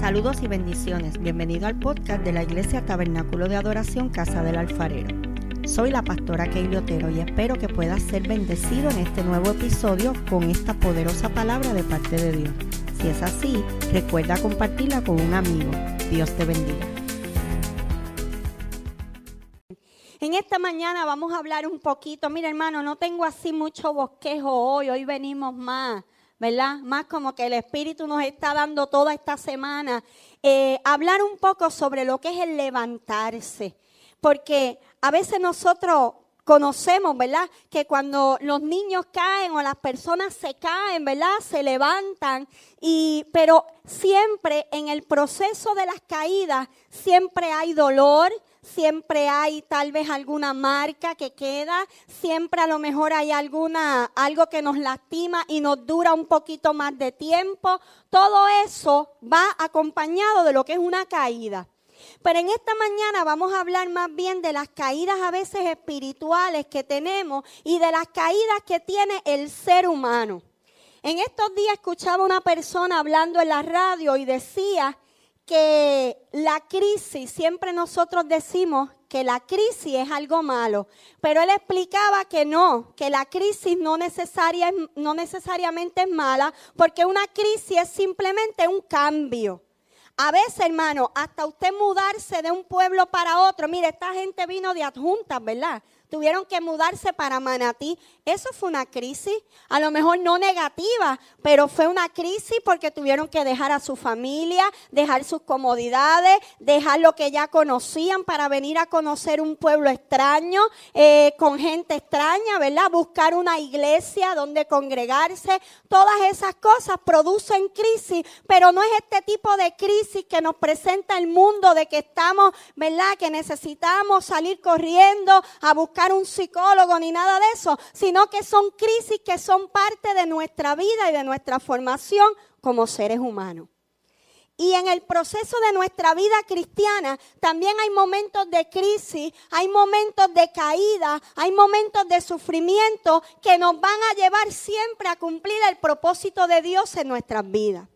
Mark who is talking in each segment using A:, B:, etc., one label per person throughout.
A: Saludos y bendiciones. Bienvenido al podcast de la Iglesia Tabernáculo de Adoración Casa del Alfarero. Soy la pastora Keili Otero y espero que puedas ser bendecido en este nuevo episodio con esta poderosa palabra de parte de Dios. Si es así, recuerda compartirla con un amigo. Dios te bendiga.
B: En esta mañana vamos a hablar un poquito. Mira, hermano, no tengo así mucho bosquejo hoy. Hoy venimos más, ¿verdad? Más como que el Espíritu nos está dando toda esta semana. Eh, hablar un poco sobre lo que es el levantarse. Porque a veces nosotros conocemos, ¿verdad? Que cuando los niños caen o las personas se caen, ¿verdad? Se levantan y pero siempre en el proceso de las caídas siempre hay dolor, siempre hay tal vez alguna marca que queda, siempre a lo mejor hay alguna algo que nos lastima y nos dura un poquito más de tiempo. Todo eso va acompañado de lo que es una caída. Pero en esta mañana vamos a hablar más bien de las caídas a veces espirituales que tenemos y de las caídas que tiene el ser humano. En estos días escuchaba una persona hablando en la radio y decía que la crisis, siempre nosotros decimos que la crisis es algo malo, pero él explicaba que no, que la crisis no, necesaria, no necesariamente es mala, porque una crisis es simplemente un cambio. A veces, hermano, hasta usted mudarse de un pueblo para otro. Mire, esta gente vino de adjuntas, ¿verdad? Tuvieron que mudarse para Manatí. Eso fue una crisis, a lo mejor no negativa, pero fue una crisis porque tuvieron que dejar a su familia, dejar sus comodidades, dejar lo que ya conocían para venir a conocer un pueblo extraño, eh, con gente extraña, ¿verdad? Buscar una iglesia donde congregarse. Todas esas cosas producen crisis, pero no es este tipo de crisis que nos presenta el mundo de que estamos, ¿verdad? Que necesitamos salir corriendo a buscar un psicólogo ni nada de eso, sino que son crisis que son parte de nuestra vida y de nuestra formación como seres humanos. Y en el proceso de nuestra vida cristiana también hay momentos de crisis, hay momentos de caída, hay momentos de sufrimiento que nos van a llevar siempre a cumplir el propósito de Dios en nuestras vidas.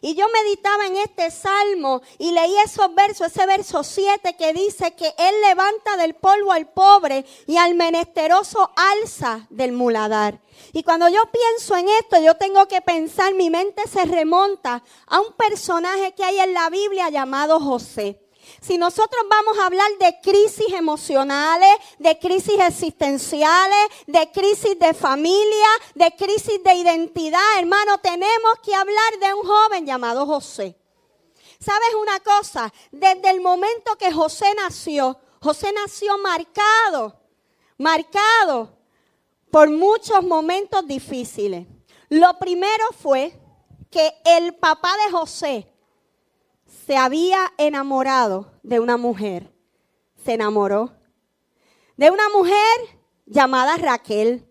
B: Y yo meditaba en este salmo y leí esos versos, ese verso 7 que dice que Él levanta del polvo al pobre y al menesteroso alza del muladar. Y cuando yo pienso en esto, yo tengo que pensar, mi mente se remonta a un personaje que hay en la Biblia llamado José. Si nosotros vamos a hablar de crisis emocionales, de crisis existenciales, de crisis de familia, de crisis de identidad, hermano, tenemos que hablar de un joven llamado José. ¿Sabes una cosa? Desde el momento que José nació, José nació marcado, marcado por muchos momentos difíciles. Lo primero fue que el papá de José, se había enamorado de una mujer. Se enamoró de una mujer llamada Raquel.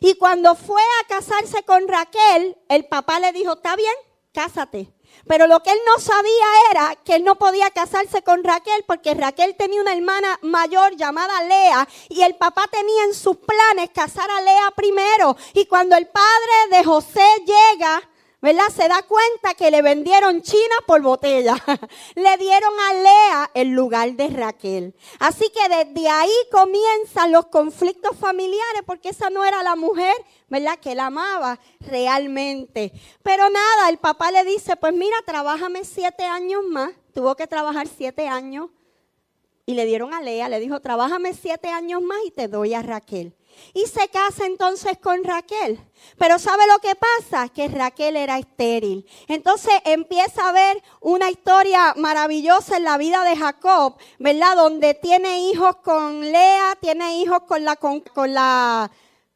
B: Y cuando fue a casarse con Raquel, el papá le dijo, está bien, cásate. Pero lo que él no sabía era que él no podía casarse con Raquel porque Raquel tenía una hermana mayor llamada Lea y el papá tenía en sus planes casar a Lea primero. Y cuando el padre de José llega ¿verdad? Se da cuenta que le vendieron China por botella. le dieron a Lea el lugar de Raquel. Así que desde ahí comienzan los conflictos familiares porque esa no era la mujer, ¿verdad? Que él amaba realmente. Pero nada, el papá le dice, pues mira, trabájame siete años más. Tuvo que trabajar siete años. Y le dieron a Lea, le dijo, trabájame siete años más y te doy a Raquel. Y se casa entonces con Raquel. Pero ¿sabe lo que pasa? Que Raquel era estéril. Entonces empieza a ver una historia maravillosa en la vida de Jacob, ¿verdad? Donde tiene hijos con Lea, tiene hijos con la, con, la,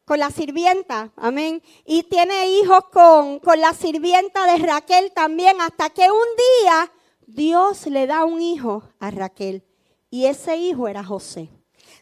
B: con la sirvienta, amén. Y tiene hijos con, con la sirvienta de Raquel también, hasta que un día Dios le da un hijo a Raquel. Y ese hijo era José.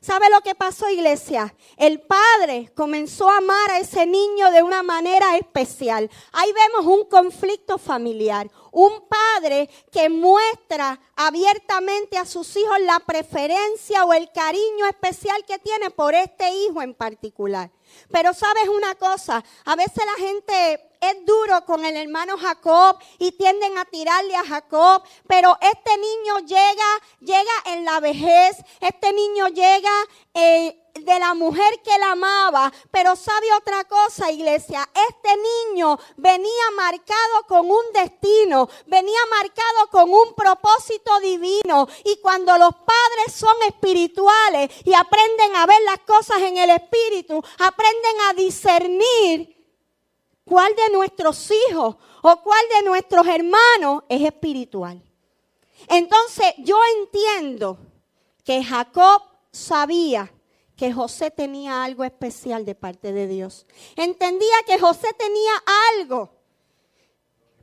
B: ¿Sabe lo que pasó, iglesia? El padre comenzó a amar a ese niño de una manera especial. Ahí vemos un conflicto familiar. Un padre que muestra abiertamente a sus hijos la preferencia o el cariño especial que tiene por este hijo en particular. Pero sabes una cosa, a veces la gente es duro con el hermano Jacob y tienden a tirarle a Jacob, pero este niño llega, llega en la vejez, este niño llega eh, de la mujer que la amaba, pero sabe otra cosa, iglesia, este niño venía marcado con un destino, venía marcado con un propósito divino y cuando los padres son espirituales y aprenden a ver las cosas en el espíritu, aprenden a discernir cuál de nuestros hijos o cuál de nuestros hermanos es espiritual. Entonces yo entiendo que Jacob sabía que José tenía algo especial de parte de Dios. Entendía que José tenía algo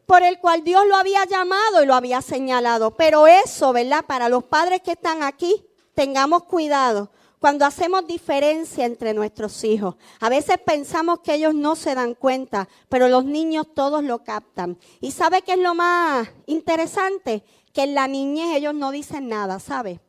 B: por el cual Dios lo había llamado y lo había señalado. Pero eso, ¿verdad? Para los padres que están aquí, tengamos cuidado. Cuando hacemos diferencia entre nuestros hijos, a veces pensamos que ellos no se dan cuenta, pero los niños todos lo captan. ¿Y sabe qué es lo más interesante? Que en la niñez ellos no dicen nada, ¿sabe?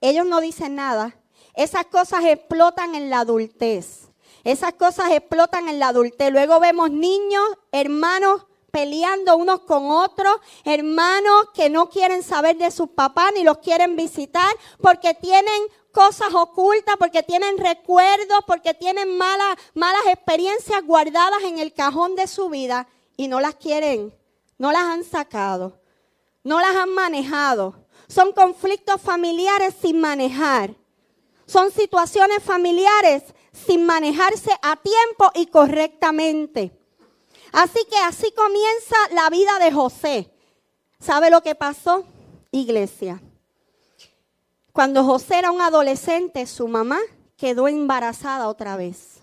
B: Ellos no dicen nada, esas cosas explotan en la adultez. Esas cosas explotan en la adultez. Luego vemos niños, hermanos peleando unos con otros, hermanos que no quieren saber de sus papás ni los quieren visitar porque tienen cosas ocultas, porque tienen recuerdos, porque tienen malas, malas experiencias guardadas en el cajón de su vida y no las quieren, no las han sacado, no las han manejado. Son conflictos familiares sin manejar. Son situaciones familiares sin manejarse a tiempo y correctamente. Así que así comienza la vida de José. ¿Sabe lo que pasó? Iglesia. Cuando José era un adolescente, su mamá quedó embarazada otra vez.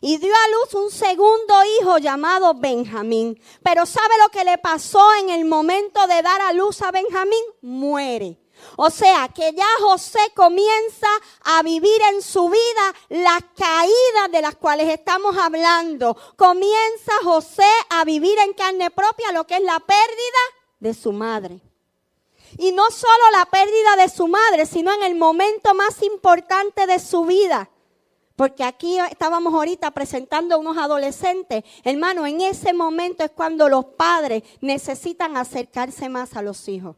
B: Y dio a luz un segundo hijo llamado Benjamín. Pero ¿sabe lo que le pasó en el momento de dar a luz a Benjamín? Muere. O sea que ya José comienza a vivir en su vida las caídas de las cuales estamos hablando. Comienza José a vivir en carne propia lo que es la pérdida de su madre. Y no solo la pérdida de su madre, sino en el momento más importante de su vida. Porque aquí estábamos ahorita presentando unos adolescentes. Hermano, en ese momento es cuando los padres necesitan acercarse más a los hijos.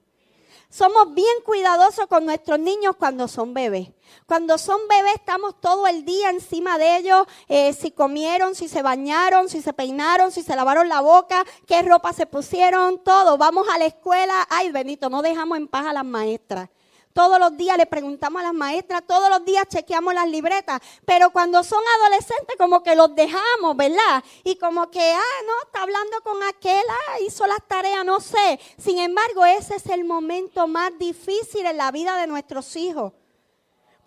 B: Somos bien cuidadosos con nuestros niños cuando son bebés. Cuando son bebés estamos todo el día encima de ellos, eh, si comieron, si se bañaron, si se peinaron, si se lavaron la boca, qué ropa se pusieron, todo. Vamos a la escuela, ay Benito, no dejamos en paz a las maestras. Todos los días le preguntamos a las maestras, todos los días chequeamos las libretas, pero cuando son adolescentes como que los dejamos, ¿verdad? Y como que, ah, no, está hablando con aquel, ah, hizo las tareas, no sé. Sin embargo, ese es el momento más difícil en la vida de nuestros hijos.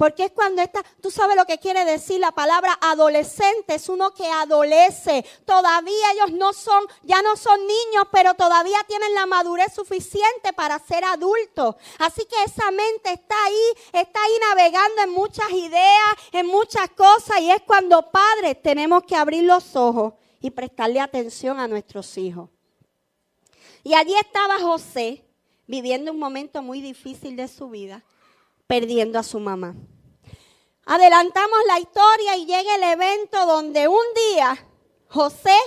B: Porque es cuando está, tú sabes lo que quiere decir la palabra adolescente, es uno que adolece. Todavía ellos no son, ya no son niños, pero todavía tienen la madurez suficiente para ser adultos. Así que esa mente está ahí, está ahí navegando en muchas ideas, en muchas cosas. Y es cuando padres tenemos que abrir los ojos y prestarle atención a nuestros hijos. Y allí estaba José viviendo un momento muy difícil de su vida perdiendo a su mamá. Adelantamos la historia y llega el evento donde un día José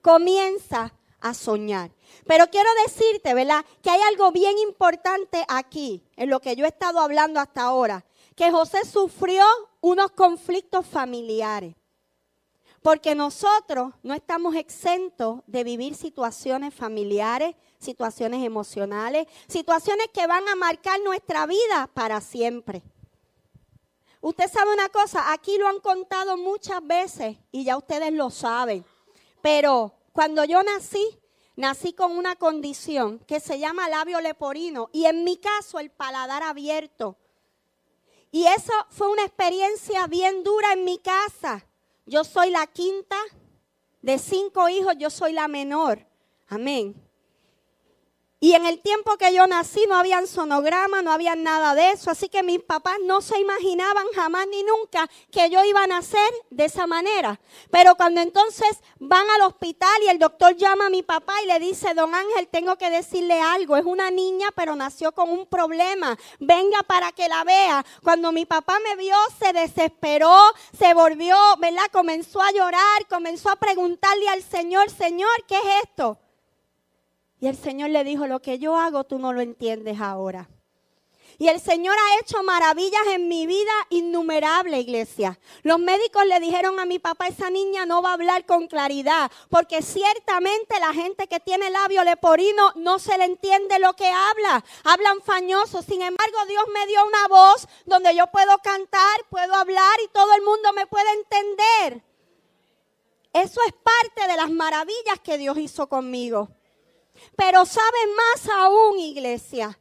B: comienza a soñar. Pero quiero decirte, ¿verdad? Que hay algo bien importante aquí, en lo que yo he estado hablando hasta ahora, que José sufrió unos conflictos familiares. Porque nosotros no estamos exentos de vivir situaciones familiares, situaciones emocionales, situaciones que van a marcar nuestra vida para siempre. Usted sabe una cosa, aquí lo han contado muchas veces y ya ustedes lo saben, pero cuando yo nací, nací con una condición que se llama labio leporino y en mi caso el paladar abierto. Y eso fue una experiencia bien dura en mi casa. Yo soy la quinta de cinco hijos, yo soy la menor. Amén. Y en el tiempo que yo nací no habían sonograma, no había nada de eso. Así que mis papás no se imaginaban jamás ni nunca que yo iba a nacer de esa manera. Pero cuando entonces van al hospital y el doctor llama a mi papá y le dice, don Ángel, tengo que decirle algo. Es una niña, pero nació con un problema. Venga para que la vea. Cuando mi papá me vio, se desesperó, se volvió, ¿verdad? Comenzó a llorar, comenzó a preguntarle al Señor, Señor, ¿qué es esto? Y el Señor le dijo, lo que yo hago tú no lo entiendes ahora. Y el Señor ha hecho maravillas en mi vida innumerable, iglesia. Los médicos le dijeron a mi papá, esa niña no va a hablar con claridad, porque ciertamente la gente que tiene labio leporino no se le entiende lo que habla. Hablan fañoso. Sin embargo, Dios me dio una voz donde yo puedo cantar, puedo hablar y todo el mundo me puede entender. Eso es parte de las maravillas que Dios hizo conmigo. Pero saben más aún, iglesia,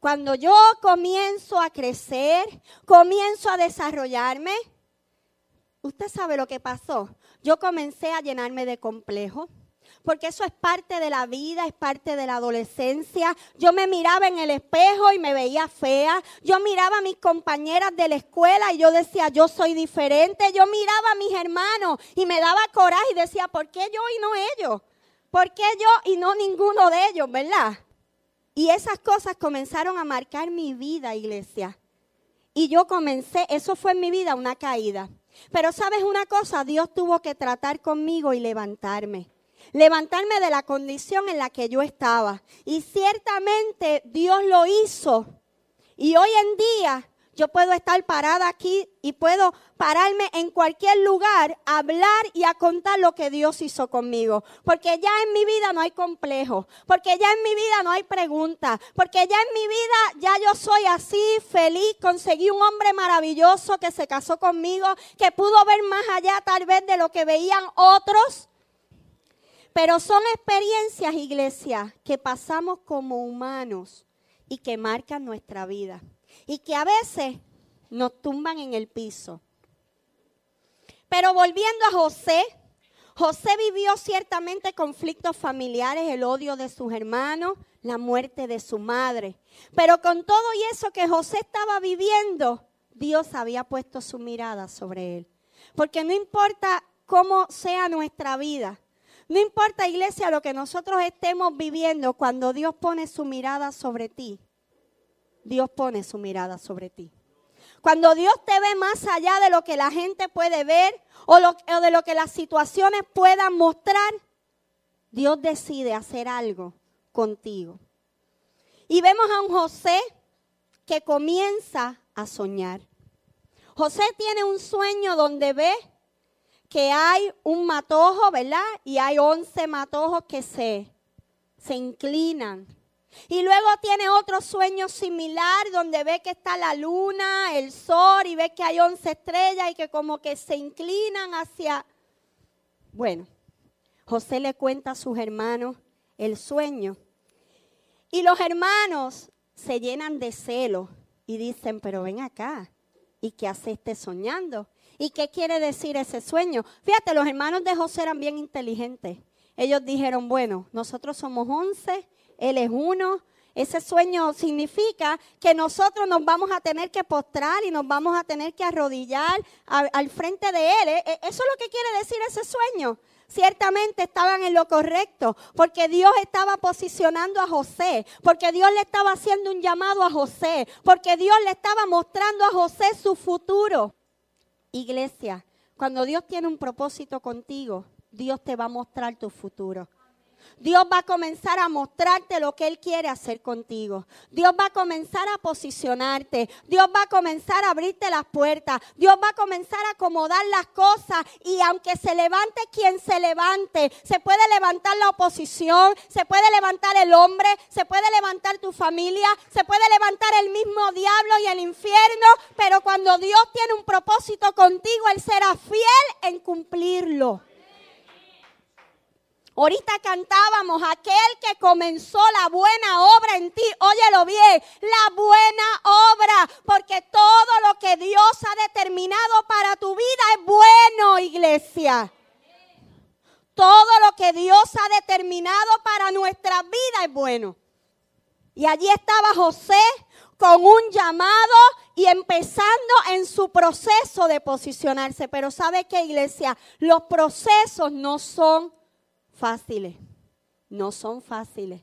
B: cuando yo comienzo a crecer, comienzo a desarrollarme, usted sabe lo que pasó. Yo comencé a llenarme de complejo porque eso es parte de la vida, es parte de la adolescencia. Yo me miraba en el espejo y me veía fea. Yo miraba a mis compañeras de la escuela y yo decía, yo soy diferente. Yo miraba a mis hermanos y me daba coraje y decía, ¿por qué yo y no ellos? ¿Por qué yo y no ninguno de ellos, verdad? Y esas cosas comenzaron a marcar mi vida, iglesia. Y yo comencé, eso fue en mi vida una caída. Pero sabes una cosa, Dios tuvo que tratar conmigo y levantarme. Levantarme de la condición en la que yo estaba. Y ciertamente Dios lo hizo. Y hoy en día yo puedo estar parada aquí y puedo pararme en cualquier lugar, hablar y a contar lo que Dios hizo conmigo. Porque ya en mi vida no hay complejo, porque ya en mi vida no hay preguntas, porque ya en mi vida ya yo soy así, feliz, conseguí un hombre maravilloso que se casó conmigo, que pudo ver más allá tal vez de lo que veían otros. Pero son experiencias, iglesia, que pasamos como humanos y que marcan nuestra vida y que a veces nos tumban en el piso. Pero volviendo a José, José vivió ciertamente conflictos familiares, el odio de sus hermanos, la muerte de su madre. Pero con todo y eso que José estaba viviendo, Dios había puesto su mirada sobre él. Porque no importa cómo sea nuestra vida, no importa iglesia lo que nosotros estemos viviendo, cuando Dios pone su mirada sobre ti, Dios pone su mirada sobre ti. Cuando Dios te ve más allá de lo que la gente puede ver o, de lo que las situaciones puedan mostrar, Dios decide hacer algo contigo. Y vemos a un José que comienza a soñar. José tiene un sueño donde ve que hay un matojo, ¿verdad? Y hay once matojos que se, se inclinan y luego tiene otro sueño similar donde ve que está la luna, el sol y ve que hay once estrellas y que como que se inclinan hacia... Bueno, José le cuenta a sus hermanos el sueño. Y los hermanos se llenan de celo y dicen, pero ven acá, ¿y qué hace este soñando? ¿Y qué quiere decir ese sueño? Fíjate, los hermanos de José eran bien inteligentes. Ellos dijeron, bueno, nosotros somos once él es uno. Ese sueño significa que nosotros nos vamos a tener que postrar y nos vamos a tener que arrodillar al frente de Él. E, e, eso es lo que quiere decir ese sueño. Ciertamente estaban en lo correcto, porque Dios estaba posicionando a José, porque Dios le estaba haciendo un llamado a José, porque Dios le estaba mostrando a José su futuro. Iglesia, cuando Dios tiene un propósito contigo, Dios te va a mostrar tu futuro. Dios va a comenzar a mostrarte lo que Él quiere hacer contigo. Dios va a comenzar a posicionarte. Dios va a comenzar a abrirte las puertas. Dios va a comenzar a acomodar las cosas. Y aunque se levante quien se levante, se puede levantar la oposición, se puede levantar el hombre, se puede levantar tu familia, se puede levantar el mismo diablo y el infierno. Pero cuando Dios tiene un propósito contigo, Él será fiel en cumplirlo. Ahorita cantábamos, aquel que comenzó la buena obra en ti, óyelo bien, la buena obra, porque todo lo que Dios ha determinado para tu vida es bueno, iglesia. Todo lo que Dios ha determinado para nuestra vida es bueno. Y allí estaba José con un llamado y empezando en su proceso de posicionarse. Pero ¿sabe qué, iglesia? Los procesos no son fáciles. No son fáciles.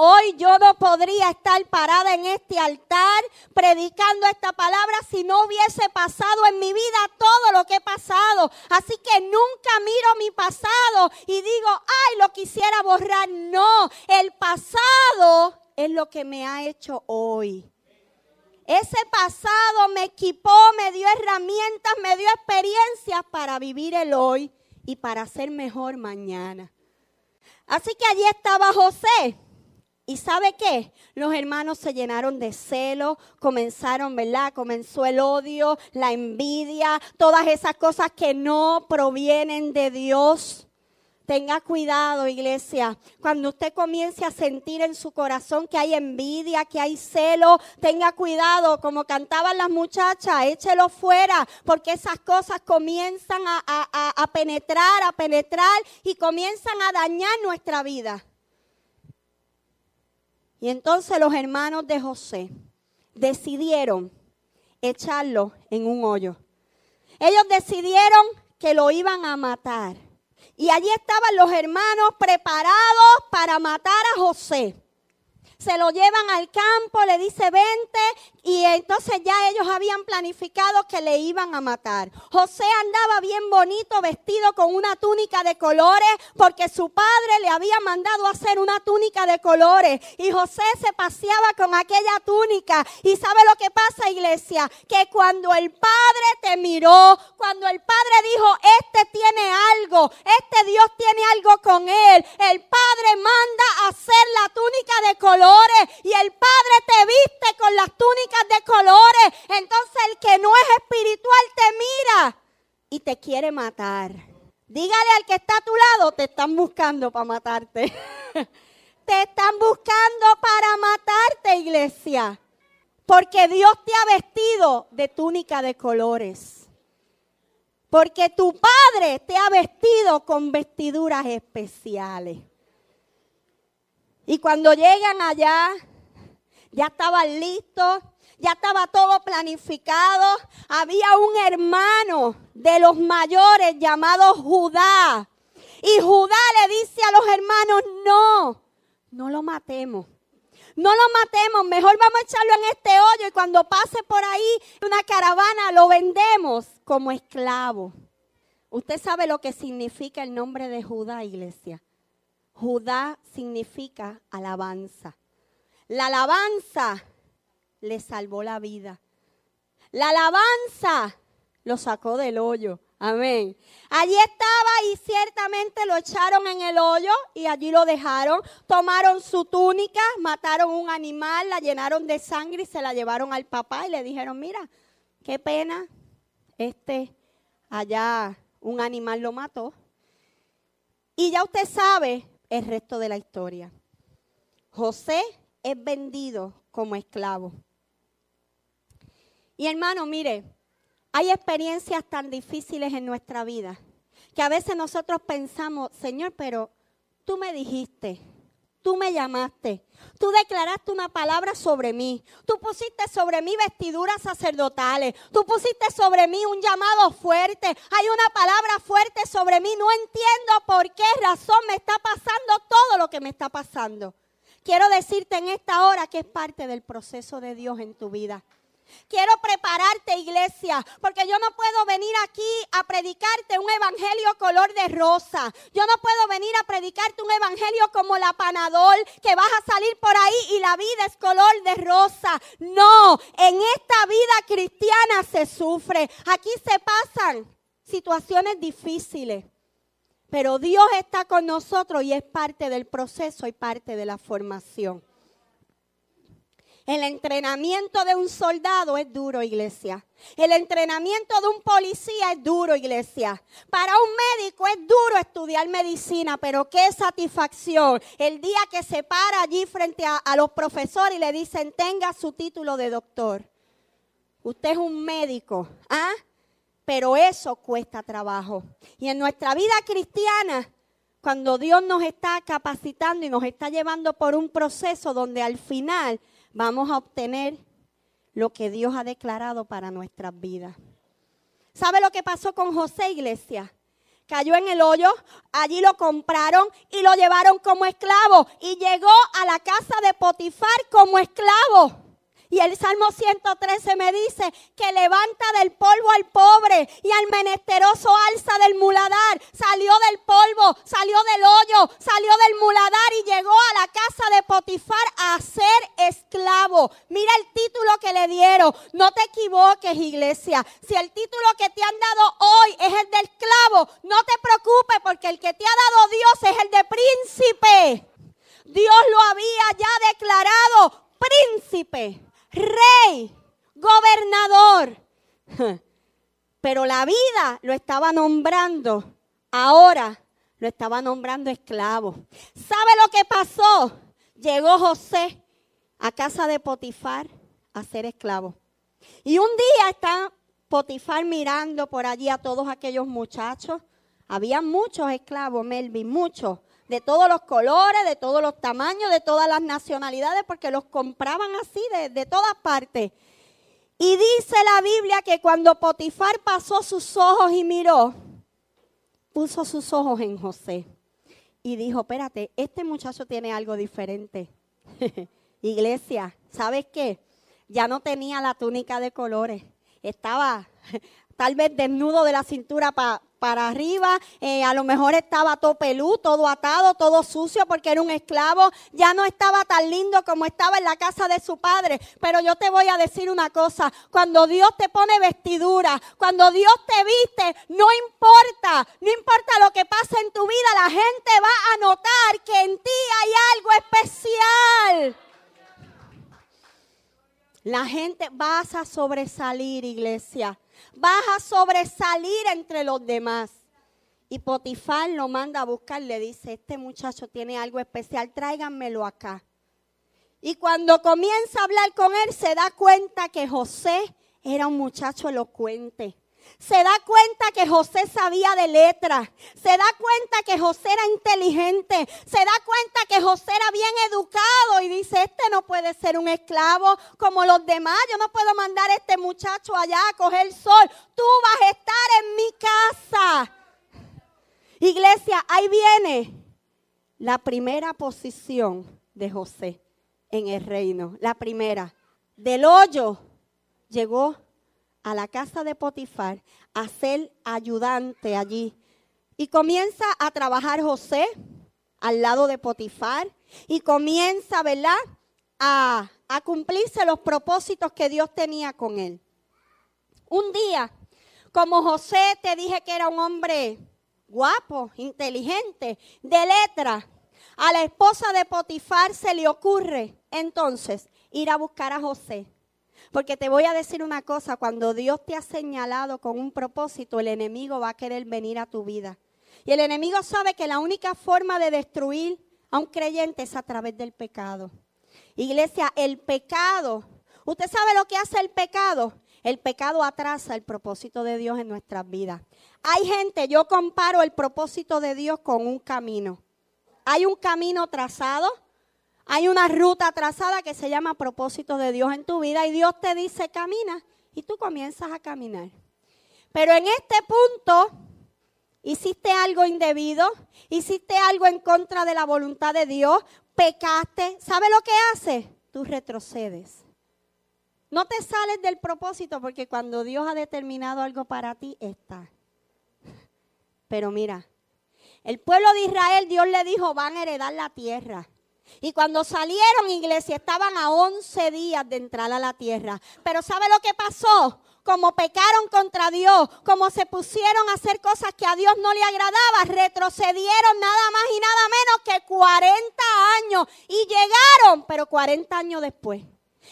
B: Hoy yo no podría estar parada en este altar predicando esta palabra si no hubiese pasado en mi vida todo lo que he pasado. Así que nunca miro mi pasado y digo, ay, lo quisiera borrar. No, el pasado es lo que me ha hecho hoy. Ese pasado me equipó, me dio herramientas, me dio experiencias para vivir el hoy y para ser mejor mañana. Así que allí estaba José ¿Y sabe qué? Los hermanos se llenaron de celo, comenzaron, ¿verdad? Comenzó el odio, la envidia, todas esas cosas que no provienen de Dios. Tenga cuidado, iglesia. Cuando usted comience a sentir en su corazón que hay envidia, que hay celo, tenga cuidado, como cantaban las muchachas, échelo fuera, porque esas cosas comienzan a, penetrar, a penetrar y comienzan a dañar nuestra vida. Y entonces los hermanos de José decidieron echarlo en un hoyo. Ellos decidieron que lo iban a matar. Y allí estaban los hermanos preparados para matar a José se lo llevan al campo, le dice vente y entonces ya ellos habían planificado que le iban a matar. José andaba bien bonito, vestido con una túnica de colores, porque su padre le había mandado hacer una túnica de colores y José se paseaba con aquella túnica. Y sabe lo que pasa, iglesia, que cuando el padre te miró, cuando el padre dijo, este tiene algo, este Dios tiene algo con él, el padre manda a hacer la túnica de colores y el Padre te viste con las túnicas de colores, entonces el que no es espiritual te mira y te quiere matar. Dígale al que está a tu lado, te están buscando para matarte. te están buscando para matarte, iglesia. Porque Dios te ha vestido de túnica de colores. Porque tu Padre te ha vestido con vestiduras especiales. Y cuando llegan allá, ya estaban listos, ya estaba todo planificado. Había un hermano de los mayores llamado Judá. Y Judá le dice a los hermanos, no, no lo matemos. No lo matemos, mejor vamos a echarlo en este hoyo y cuando pase por ahí una caravana lo vendemos como esclavo. Usted sabe lo que significa el nombre de Judá, iglesia. Judá significa alabanza. La alabanza le salvó la vida. La alabanza lo sacó del hoyo. Amén. Allí estaba y ciertamente lo echaron en el hoyo y allí lo dejaron. Tomaron su túnica, mataron un animal, la llenaron de sangre y se la llevaron al papá y le dijeron, mira, qué pena, este allá un animal lo mató. Y ya usted sabe el resto de la historia. José es vendido como esclavo. Y hermano, mire, hay experiencias tan difíciles en nuestra vida que a veces nosotros pensamos, Señor, pero tú me dijiste, tú me llamaste, tú declaraste una palabra sobre mí, tú pusiste sobre mí vestiduras sacerdotales, tú pusiste sobre mí un llamado fuerte, hay una palabra fuerte sobre mí, no entiendo por qué razón me está pasando todo lo que me está pasando. Quiero decirte en esta hora que es parte del proceso de Dios en tu vida. Quiero prepararte, iglesia, porque yo no puedo venir aquí a predicarte un evangelio color de rosa. Yo no puedo venir a predicarte un evangelio como la panadol, que vas a salir por ahí y la vida es color de rosa. No, en esta vida cristiana se sufre. Aquí se pasan situaciones difíciles. Pero Dios está con nosotros y es parte del proceso y parte de la formación. El entrenamiento de un soldado es duro, iglesia. El entrenamiento de un policía es duro, iglesia. Para un médico es duro estudiar medicina, pero qué satisfacción el día que se para allí frente a, los profesores y le dicen, tenga su título de doctor. Usted es un médico, ¿ah? Pero eso cuesta trabajo. Y en nuestra vida cristiana cuando Dios nos está capacitando y nos está llevando por un proceso donde al final vamos a obtener lo que Dios ha declarado para nuestras vidas. ¿Sabe lo que pasó con José, iglesia? Cayó en el hoyo, allí lo compraron y lo llevaron como esclavo y llegó a la casa de Potifar como esclavo. Y el Salmo 113 me dice que levanta del polvo al pobre y al menesteroso alza del muladar. Salió del polvo, salió del hoyo, salió del muladar y llegó a la casa de Potifar a ser esclavo. Mira el título que le dieron. No te equivoques, iglesia. Si el título que te han dado hoy es el de esclavo, no te preocupes porque el que te ha dado Dios es el de príncipe. Dios lo había ya declarado príncipe rey, gobernador. Pero la vida lo estaba nombrando, ahora lo estaba nombrando esclavo. ¿Sabe lo que pasó? Llegó José a casa de Potifar a ser esclavo. Y un día está Potifar mirando por allí a todos aquellos muchachos. Había muchos esclavos, Melvin, muchos de todos los colores, de todos los tamaños, de todas las nacionalidades, porque los compraban así de, de todas partes. Y dice la Biblia que cuando Potifar pasó sus ojos y miró, puso sus ojos en José y dijo, espérate, este muchacho tiene algo diferente. Iglesia, ¿sabes qué? Ya no tenía la túnica de colores, estaba tal vez desnudo de la cintura para para arriba, eh, a lo mejor estaba todo pelú, todo atado, todo sucio porque era un esclavo, ya no estaba tan lindo como estaba en la casa de su padre. Pero yo te voy a decir una cosa, cuando Dios te pone vestidura, cuando Dios te viste, no importa, no importa lo que pase en tu vida, la gente va a notar que en ti hay algo especial. La gente vas a sobresalir, iglesia vas a sobresalir entre los demás. Y Potifar lo manda a buscar, le dice, este muchacho tiene algo especial, tráiganmelo acá. Y cuando comienza a hablar con él, se da cuenta que José era un muchacho elocuente se da cuenta que José sabía de letras, se da cuenta que José era inteligente, se da cuenta que José era bien educado y dice, este no puede ser un esclavo como los demás, yo no puedo mandar a este muchacho allá a coger sol, tú vas a estar en mi casa. Iglesia, ahí viene la primera posición de José en el reino, la primera. Del hoyo llegó a la casa de Potifar a ser ayudante allí. Y comienza a trabajar José al lado de Potifar y comienza, ¿verdad? A, cumplirse los propósitos que Dios tenía con él. Un día, como José te dije que era un hombre guapo, inteligente, de letra, a la esposa de Potifar se le ocurre entonces ir a buscar a José porque te voy a decir una cosa, cuando Dios te ha señalado con un propósito, el enemigo va a querer venir a tu vida. Y el enemigo sabe que la única forma de destruir a un creyente es a través del pecado. Iglesia, el pecado, ¿usted sabe lo que hace el pecado? El pecado atrasa el propósito de Dios en nuestras vidas. Hay gente, yo comparo el propósito de Dios con un camino. Hay un camino trazado, hay una ruta trazada que se llama propósito de Dios en tu vida y Dios te dice camina y tú comienzas a caminar. Pero en este punto hiciste algo indebido, hiciste algo en contra de la voluntad de Dios, pecaste. ¿Sabe lo que hace? Tú retrocedes. No te sales del propósito porque cuando Dios ha determinado algo para ti, está. Pero mira, el pueblo de Israel, Dios le dijo, van a heredar la tierra. Y cuando salieron, iglesia, estaban a 11 días de entrar a la tierra. Pero ¿sabe lo que pasó? Como pecaron contra Dios, como se pusieron a hacer cosas que a Dios no le agradaba, retrocedieron nada más y nada menos que 40 años. Y llegaron, pero 40 años después.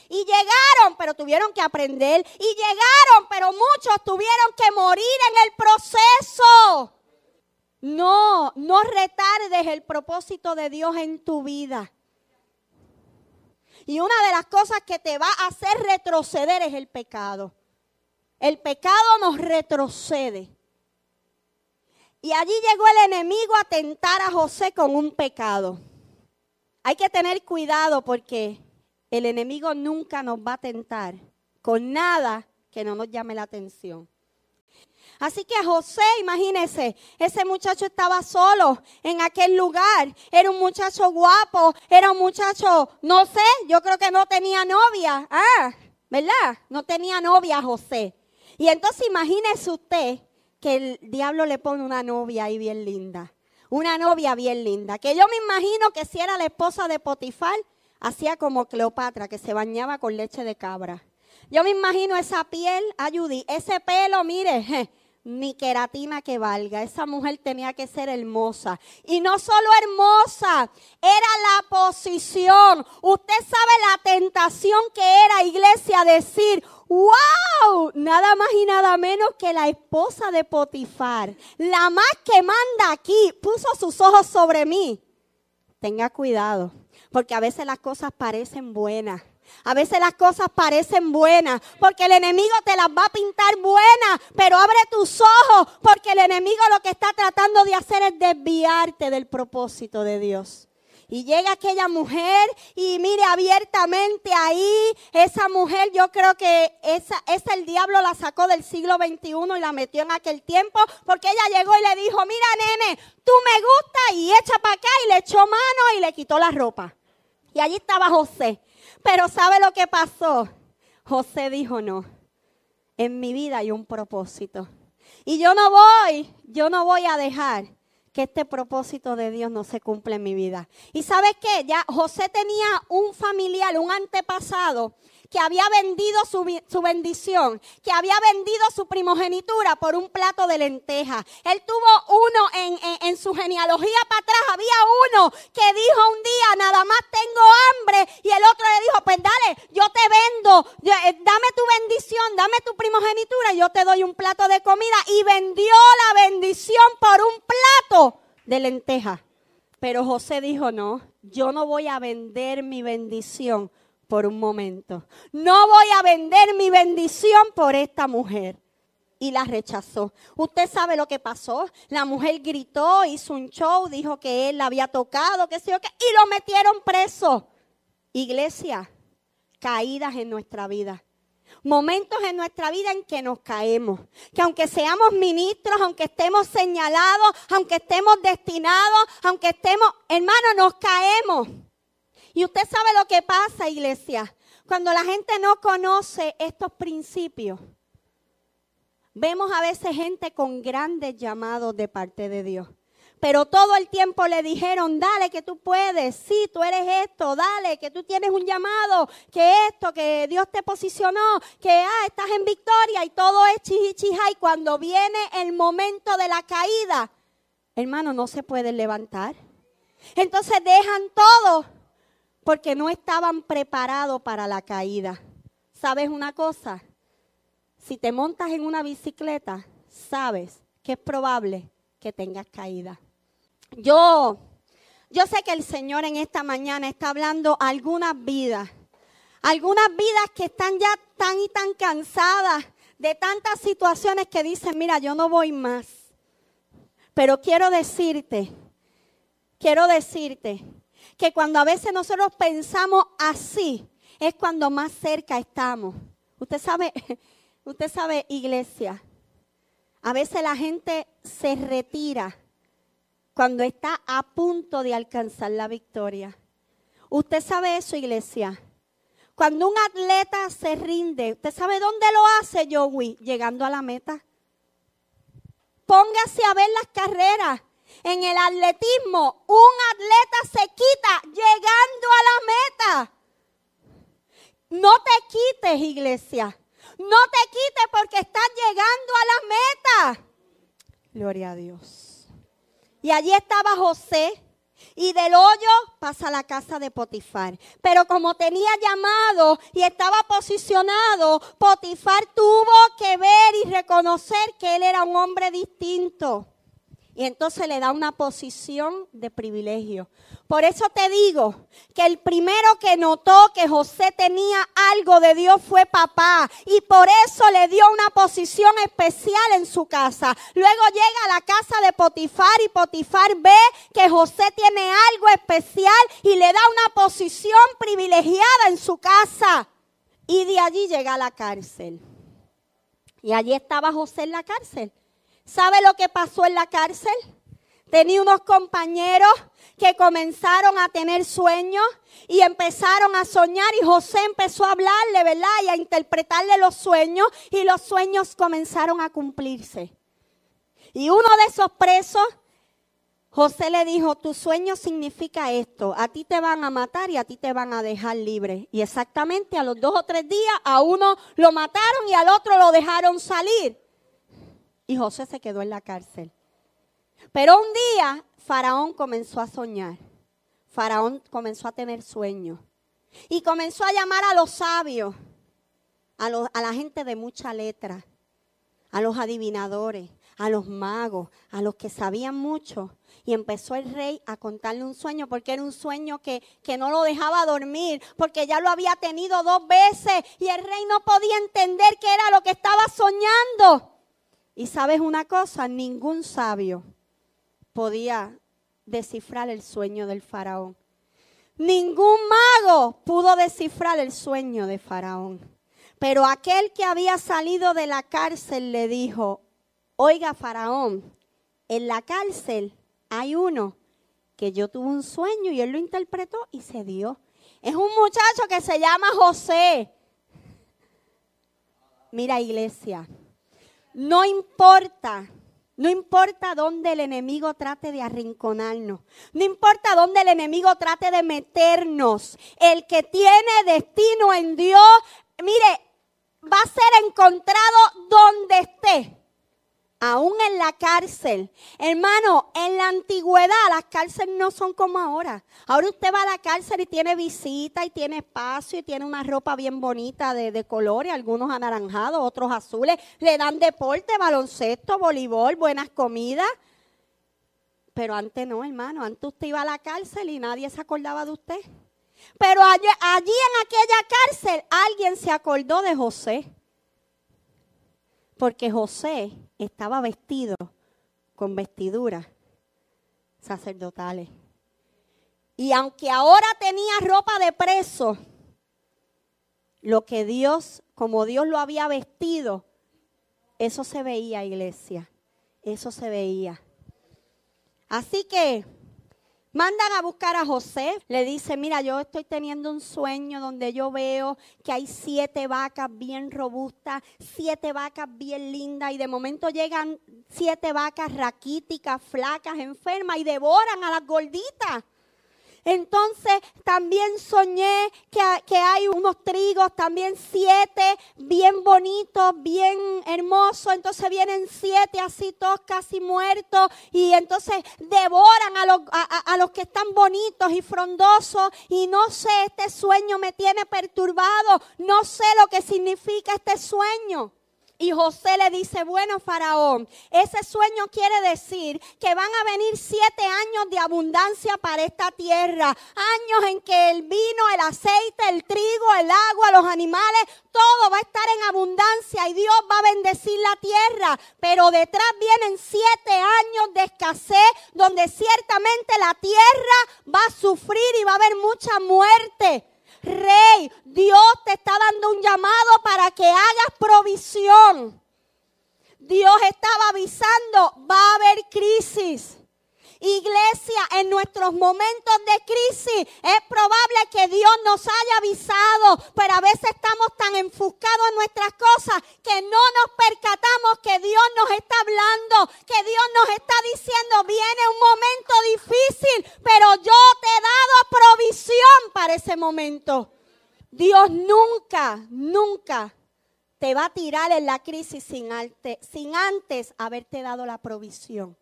B: Y llegaron, pero tuvieron que aprender. Y llegaron, pero muchos tuvieron que morir en el proceso. No, no retardes el propósito de Dios en tu vida. Y una de las cosas que te va a hacer retroceder es el pecado. El pecado nos retrocede. Y allí llegó el enemigo a tentar a José con un pecado. Hay que tener cuidado porque el enemigo nunca nos va a tentar con nada que no nos llame la atención. Así que José, imagínese, ese muchacho estaba solo en aquel lugar. Era un muchacho guapo, era un muchacho, no sé, yo creo que no tenía novia. Ah, ¿verdad? No tenía novia José. Y entonces imagínese usted que el diablo le pone una novia ahí bien linda. Una novia bien linda. Que yo me imagino que si era la esposa de Potifar, hacía como Cleopatra, que se bañaba con leche de cabra. Yo me imagino esa piel, ayudí, ese pelo, mire, ni queratina que valga. Esa mujer tenía que ser hermosa. Y no solo hermosa, era la posición. Usted sabe la tentación que era, iglesia, decir, wow, nada más y nada menos que la esposa de Potifar, la más que manda aquí, puso sus ojos sobre mí. Tenga cuidado, porque a veces las cosas parecen buenas a veces las cosas parecen buenas porque el enemigo te las va a pintar buenas, pero abre tus ojos porque el enemigo lo que está tratando de hacer es desviarte del propósito de Dios. Y llega aquella mujer y mire abiertamente ahí, esa mujer yo creo que esa, esa el diablo la sacó del siglo XXI y la metió en aquel tiempo porque ella llegó y le dijo, mira nene, tú me gusta y echa para acá y le echó mano y le quitó la ropa. Y allí estaba José pero ¿sabe lo que pasó? José dijo, no, en mi vida hay un propósito. Y yo no voy, yo no voy a dejar que este propósito de Dios no se cumpla en mi vida. Y sabes qué, ya José tenía un familiar, un antepasado que había vendido su, bendición, que había vendido su primogenitura por un plato de lenteja. Él tuvo uno en, en su genealogía para atrás, había que dijo un día, nada más tengo hambre, y el otro le dijo, pues dale, yo te vendo, eh, dame tu bendición, dame tu primogenitura, yo te doy un plato de comida, y vendió la bendición por un plato de lenteja. Pero José dijo, no, yo no voy a vender mi bendición por un momento. No voy a vender mi bendición por esta mujer. Y la rechazó. Usted sabe lo que pasó. La mujer gritó, hizo un show, dijo que él la había tocado, que sé y lo metieron preso. Iglesia, caídas en nuestra vida. Momentos en nuestra vida en que nos caemos. Que aunque seamos ministros, aunque estemos señalados, aunque estemos destinados, aunque estemos, hermanos, nos caemos. Y usted sabe lo que pasa, iglesia. Cuando la gente no conoce estos principios, vemos a veces gente con grandes llamados de parte de Dios. Pero todo el tiempo le dijeron, dale que tú puedes, sí, tú eres esto, dale que tú tienes un llamado, que esto, que Dios te posicionó, que ah, estás en victoria y todo es chihichija. Y cuando viene el momento de la caída, hermano, no se pueden levantar. Entonces dejan todo porque no estaban preparados para la caída. ¿Sabes una cosa? Si te montas en una bicicleta, sabes que es probable que tengas caída. Yo, yo sé que el Señor en esta mañana está hablando algunas vidas, algunas vidas que están ya tan y tan cansadas de tantas situaciones que dicen, mira, yo no voy más. Pero quiero decirte, quiero decirte que cuando a veces nosotros pensamos así, es cuando más cerca estamos. Usted sabe, usted sabe, iglesia, a veces la gente se retira cuando está a punto de alcanzar la victoria. Usted sabe eso, iglesia. Cuando un atleta se rinde, ¿usted sabe dónde lo hace, Joey? Llegando a la meta. Póngase a ver las carreras. En el atletismo, un atleta se quita llegando a la meta. No te quites, iglesia. No te quites porque estás llegando a la meta. Gloria a Dios. Y allí estaba José. Y del hoyo pasa a la casa de Potifar. Pero como tenía llamado y estaba posicionado, Potifar tuvo que ver y reconocer que él era un hombre distinto. Y entonces le da una posición de privilegio. Por eso te digo que el primero que notó que José tenía algo de Dios fue papá y por eso le dio una posición especial en su casa. Luego llega a la casa de Potifar y Potifar ve que José tiene algo especial y le da una posición privilegiada en su casa. Y de allí llega a la cárcel. Y allí estaba José en la cárcel. ¿Sabe lo que pasó en la cárcel? Tenía unos compañeros que comenzaron a tener sueños y empezaron a soñar y José empezó a hablarle, ¿verdad? Y a interpretarle los sueños y los sueños comenzaron a cumplirse. Y uno de esos presos, José le dijo, tu sueño significa esto, a ti te van a matar y a ti te van a dejar libre. Y exactamente a los dos o tres días a uno lo mataron y al otro lo dejaron salir. Y José se quedó en la cárcel. Pero un día Faraón comenzó a soñar. Faraón comenzó a tener sueños. Y comenzó a llamar a los sabios, a, a la gente de mucha letra, a los adivinadores, a los magos, a los que sabían mucho. Y empezó el rey a contarle un sueño, porque era un sueño que, que, no lo dejaba dormir, porque ya lo había tenido dos veces y el rey no podía entender qué era lo que estaba soñando. Y sabes una cosa, ningún sabio podía descifrar el sueño del faraón. Ningún mago pudo descifrar el sueño de faraón. Pero aquel que había salido de la cárcel le dijo, oiga faraón, en la cárcel hay uno que yo tuve un sueño y él lo interpretó y se dio. Es un muchacho que se llama José. Mira iglesia, no importa no importa dónde el enemigo trate de arrinconarnos. No importa dónde el enemigo trate de meternos. El que tiene destino en Dios, mire, va a ser encontrado donde esté aún en la cárcel. Hermano, en la antigüedad las cárceles no son como ahora. Ahora usted va a la cárcel y tiene visita y tiene espacio y tiene una ropa bien bonita de, de colores, algunos anaranjados, otros azules. Le dan deporte, baloncesto, voleibol, buenas comidas. Pero antes no, hermano. Antes usted iba a la cárcel y nadie se acordaba de usted. Pero allí, allí en aquella cárcel alguien se acordó de José. Porque José estaba vestido con vestiduras sacerdotales. Y aunque ahora tenía ropa de preso, lo que Dios, como Dios lo había vestido, eso se veía, iglesia. Eso se veía. Así que Mandan a buscar a José, le dice, mira, yo estoy teniendo un sueño donde yo veo que hay siete vacas bien robustas, siete vacas bien lindas y de momento llegan siete vacas raquíticas, flacas, enfermas y devoran a las gorditas. Entonces también soñé que, hay unos trigos, también siete, bien bonitos, bien hermosos. Entonces vienen siete así todos casi muertos y entonces devoran a los, a los que están bonitos y frondosos. Y no sé, este sueño me tiene perturbado. No sé lo que significa este sueño. Y José le dice, bueno, faraón, ese sueño quiere decir que van a venir siete años de abundancia para esta tierra. Años en que el vino, el aceite, el trigo, el agua, los animales, todo va a estar en abundancia y Dios va a bendecir la tierra. Pero detrás vienen siete años de escasez donde ciertamente la tierra va a sufrir y va a haber mucha muerte. Rey, Dios te está dando un llamado para que hagas provisión. Dios estaba avisando, va a haber crisis. Iglesia, en nuestros momentos de crisis es probable que Dios nos haya avisado, pero a veces estamos tan enfuscados en nuestras cosas que no nos percatamos que Dios nos está hablando, que Dios nos está diciendo, viene un momento difícil, pero yo te he dado provisión para ese momento. Dios nunca, nunca te va a tirar en la crisis sin, sin antes haberte dado la provisión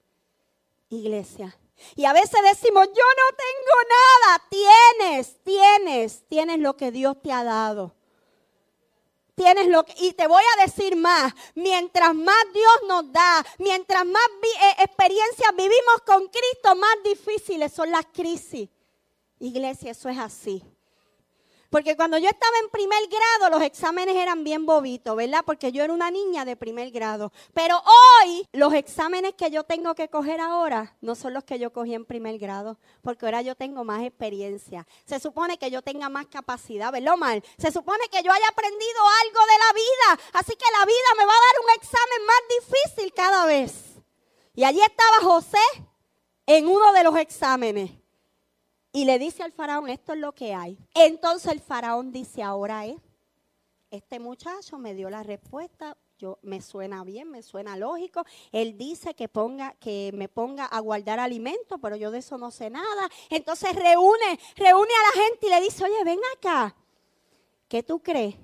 B: iglesia. Y a veces decimos, yo no tengo nada. Tienes, tienes, tienes lo que Dios te ha dado. Tienes lo que, y te voy a decir más, mientras más Dios nos da, mientras más eh, experiencias vivimos con Cristo, más difíciles son las crisis Iglesia, eso es así. Porque cuando yo estaba en primer grado, los exámenes eran bien bobitos, ¿verdad? Porque yo era una niña de primer grado. Pero hoy, los exámenes que yo tengo que coger ahora no son los que yo cogí en primer grado, porque ahora yo tengo más experiencia. Se supone que yo tenga más capacidad, ¿verdad, mal? Se supone que yo haya aprendido algo de la vida. Así que la vida me va a dar un examen más difícil cada vez. Y allí estaba José en uno de los exámenes. Y le dice al faraón, esto es lo que hay. Entonces el faraón dice, ahora es, este muchacho me dio la respuesta, yo me suena bien, me suena lógico. Él dice que ponga que me ponga a guardar alimento, pero yo de eso no sé nada. Entonces reúne, reúne a la gente y le dice, "Oye, ven acá. ¿Qué tú crees?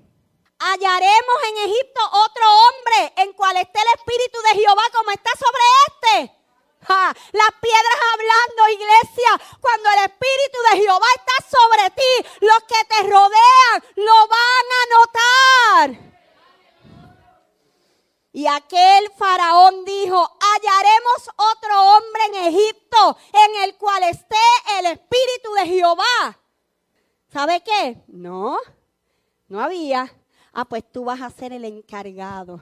B: Hallaremos en Egipto otro hombre en cual esté el espíritu de Jehová como está sobre este." Las piedras hablando, iglesia. Cuando el Espíritu de Jehová está sobre ti, los que te rodean lo van a notar. Y aquel faraón dijo, hallaremos otro hombre en Egipto en el cual esté el Espíritu de Jehová. ¿Sabe qué? No, no había. Ah, pues tú vas a ser el encargado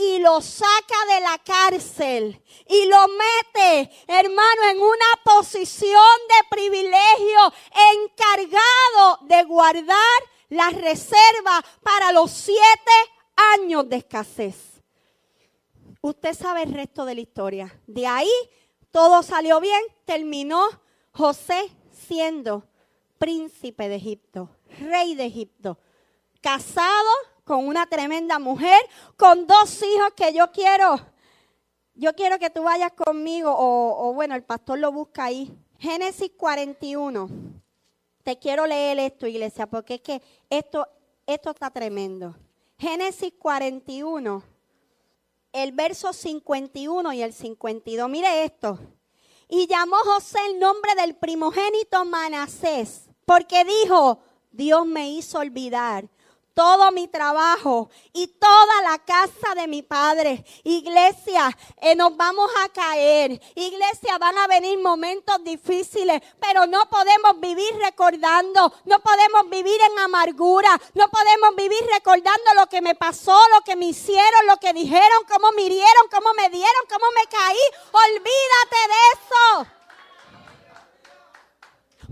B: y lo saca de la cárcel y lo mete, hermano, en una posición de privilegio, encargado de guardar la reserva para los siete años de escasez. Usted sabe el resto de la historia. De ahí todo salió bien, terminó José siendo príncipe de Egipto, rey de Egipto, casado con una tremenda mujer, con dos hijos que yo quiero, yo quiero que tú vayas conmigo, o, bueno, el pastor lo busca ahí. Génesis 41. Te quiero leer esto, iglesia, porque es que esto, esto está tremendo. Génesis 41, el verso 51 y el 52. Mire esto. Y llamó José el nombre del primogénito Manasés, porque dijo, Dios me hizo olvidar todo mi trabajo y toda la casa de mi padre. Iglesia, eh, nos vamos a caer. Iglesia, van a venir momentos difíciles, pero no podemos vivir recordando, no podemos vivir en amargura, no podemos vivir recordando lo que me pasó, lo que me hicieron, lo que dijeron, cómo me hirieron, cómo me dieron, cómo me caí. Olvídate de eso.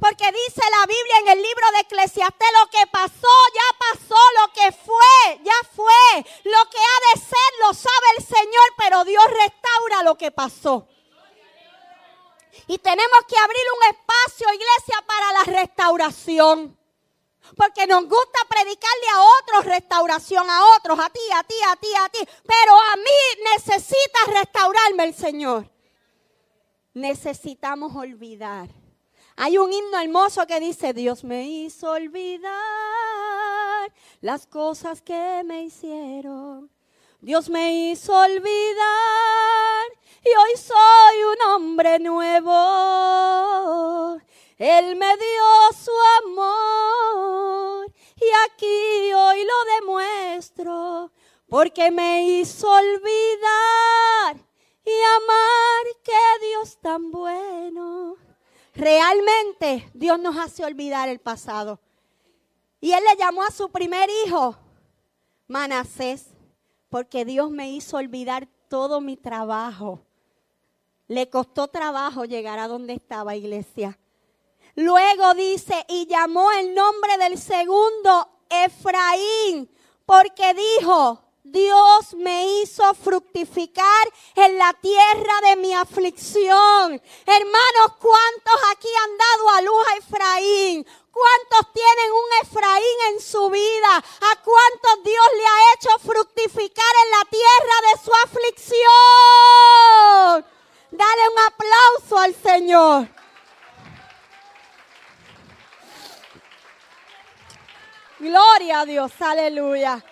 B: Porque dice la Biblia en el libro de Eclesiastés, lo que pasó, ya pasó, lo que fue, ya fue. Lo que ha de ser, lo sabe el Señor, pero Dios restaura lo que pasó. Y tenemos que abrir un espacio, iglesia, para la restauración. Porque nos gusta predicarle a otros restauración, a otros, a ti, a ti, a ti, a ti. Pero a mí necesita restaurarme el Señor. Necesitamos olvidar hay un himno hermoso que dice, Dios me hizo olvidar las cosas que me hicieron. Dios me hizo olvidar y hoy soy un hombre nuevo. Él me dio su amor y aquí hoy lo demuestro porque me hizo olvidar y amar que Dios tan bueno Realmente Dios nos hace olvidar el pasado. Y él le llamó a su primer hijo Manasés, porque Dios me hizo olvidar todo mi trabajo. Le costó trabajo llegar a donde estaba iglesia. Luego dice, y llamó el nombre del segundo Efraín, porque dijo, Dios me hizo fructificar en la tierra de mi aflicción. Hermanos, ¿cuántos aquí han dado a luz a Efraín? ¿Cuántos tienen un Efraín en su vida? ¿A cuántos Dios le ha hecho fructificar en la tierra de su aflicción? Dale un aplauso al Señor. Gloria a Dios, aleluya.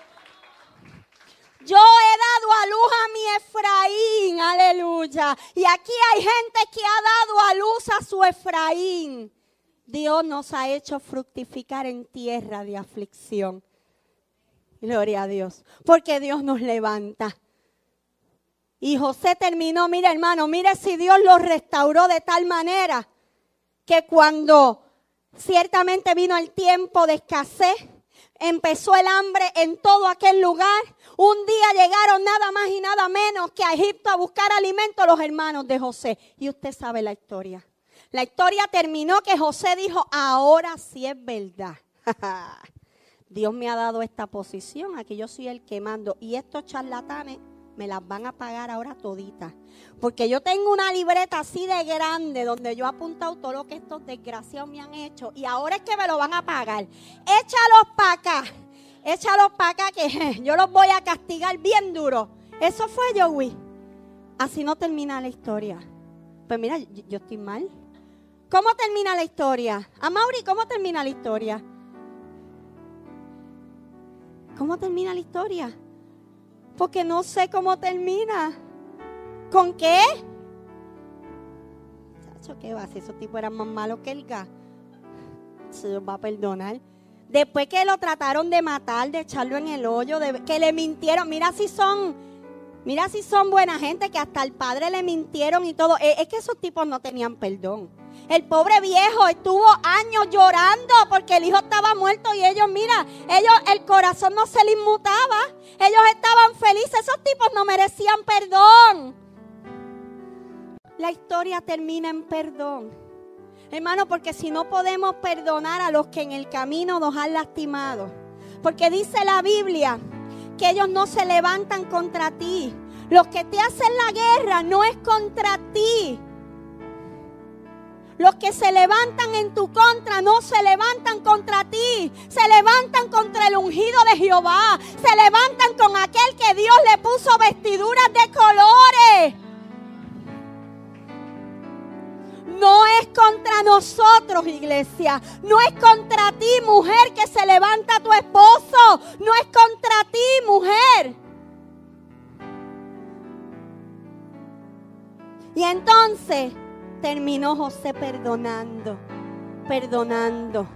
B: Yo he dado a luz a mi Efraín, aleluya. Y aquí hay gente que ha dado a luz a su Efraín. Dios nos ha hecho fructificar en tierra de aflicción. Gloria a Dios. Porque Dios nos levanta. Y José terminó, mira hermano, mire si Dios lo restauró de tal manera que cuando Ciertamente vino el tiempo de escasez, empezó el hambre en todo aquel lugar. Un día llegaron nada más y nada menos que a Egipto a buscar alimento los hermanos de José. Y usted sabe la historia. La historia terminó que José dijo, ahora sí es verdad. Dios me ha dado esta posición, aquí yo soy el que mando. Y estos charlatanes me las van a pagar ahora toditas. Porque yo tengo una libreta así de grande donde yo he apuntado todo lo que estos desgraciados me han hecho. Y ahora es que me lo van a pagar. Échalos para acá. Échalos para acá que yo los voy a castigar bien duro. Eso fue Joey. Así no termina la historia. Pues mira, yo, estoy mal. ¿Cómo termina la historia? A Mauri, ¿cómo termina la historia? ¿Cómo termina la historia? Porque no sé cómo termina. ¿Con qué? Chacho, ¿qué va? Si esos tipos eran más malos que el gas. Se los va a perdonar. Después que lo trataron de matar, de echarlo en el hoyo, que le mintieron. Mira si son, mira si son buena gente, que hasta el padre le mintieron y todo. Es, es que esos tipos no tenían perdón. El pobre viejo estuvo años llorando porque el hijo estaba muerto y ellos, mira, ellos el corazón no se les inmutaba. Ellos estaban felices, esos tipos no merecían perdón. La historia termina en perdón. Hermano, porque si no podemos perdonar a los que en el camino nos han lastimado. Porque dice la Biblia que ellos no se levantan contra ti. Los que te hacen la guerra no es contra ti, los que se levantan en tu contra no se levantan contra ti. Se levantan contra el ungido de Jehová. Se levantan con aquel que Dios le puso vestiduras de colores. No es contra nosotros, iglesia. No es contra ti, mujer, que se levanta tu esposo. No es contra ti, mujer. Y entonces terminó José perdonando, perdonando.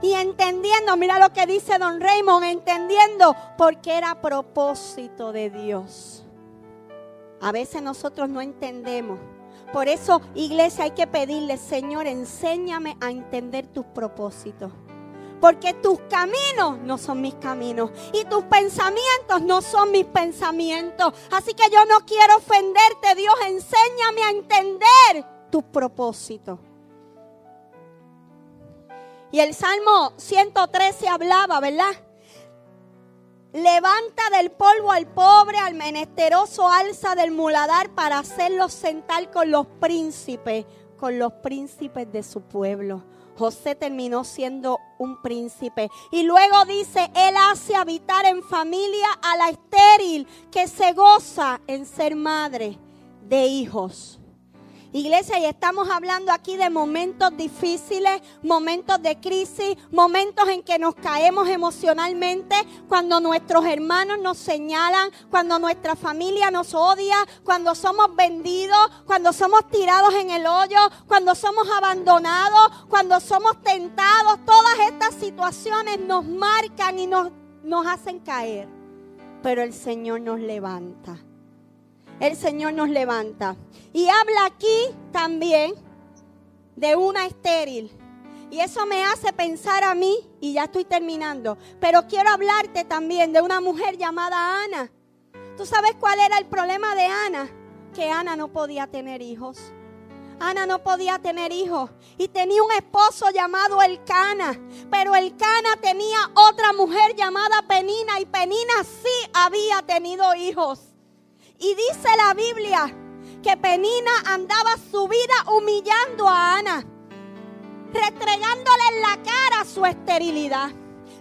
B: Y entendiendo, mira lo que dice don Raymond, entendiendo porque era propósito de Dios. A veces nosotros no entendemos. Por eso, iglesia, hay que pedirle, Señor, enséñame a entender tus propósitos. Porque tus caminos no son mis caminos y tus pensamientos no son mis pensamientos. Así que yo no quiero ofenderte, Dios, enséñame a entender tus propósitos. Y el Salmo 113 hablaba, ¿verdad? Levanta del polvo al pobre, al menesteroso alza del muladar para hacerlo sentar con los príncipes, con los príncipes de su pueblo. José terminó siendo un príncipe. Y luego dice, él hace habitar en familia a la estéril que se goza en ser madre de hijos. Iglesia, y estamos hablando aquí de momentos difíciles, momentos de crisis, momentos en que nos caemos emocionalmente, cuando nuestros hermanos nos señalan, cuando nuestra familia nos odia, cuando somos vendidos, cuando somos tirados en el hoyo, cuando somos abandonados, cuando somos tentados. Todas estas situaciones nos marcan y nos, nos hacen caer. Pero el Señor nos levanta el Señor nos levanta. Y habla aquí también de una estéril. Y eso me hace pensar a mí, y ya estoy terminando, pero quiero hablarte también de una mujer llamada Ana. ¿Tú sabes cuál era el problema de Ana? Que Ana no podía tener hijos. Ana no podía tener hijos y tenía un esposo llamado Elcana, pero Elcana tenía otra mujer llamada Penina y Penina sí había tenido hijos. Y dice la Biblia que Penina andaba su vida humillando a Ana, restregándole en la cara su esterilidad.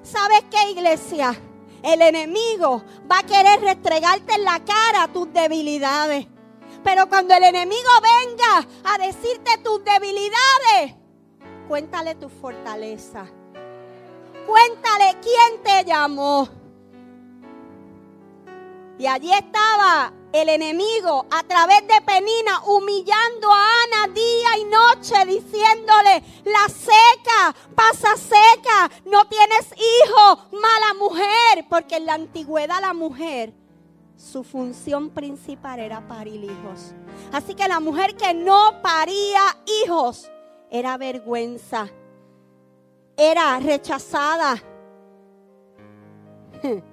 B: ¿Sabes qué, iglesia? El enemigo va a querer restregarte en la cara tus debilidades. Pero cuando el enemigo venga a decirte tus debilidades, cuéntale tu fortaleza. Cuéntale quién te llamó. Y allí estaba el enemigo a través de Penina humillando a Ana día y noche diciéndole, la seca, pasa seca, no tienes hijo, mala mujer, porque en la antigüedad la mujer, su función principal era parir hijos. Así que la mujer que no paría hijos era vergüenza. era rechazada.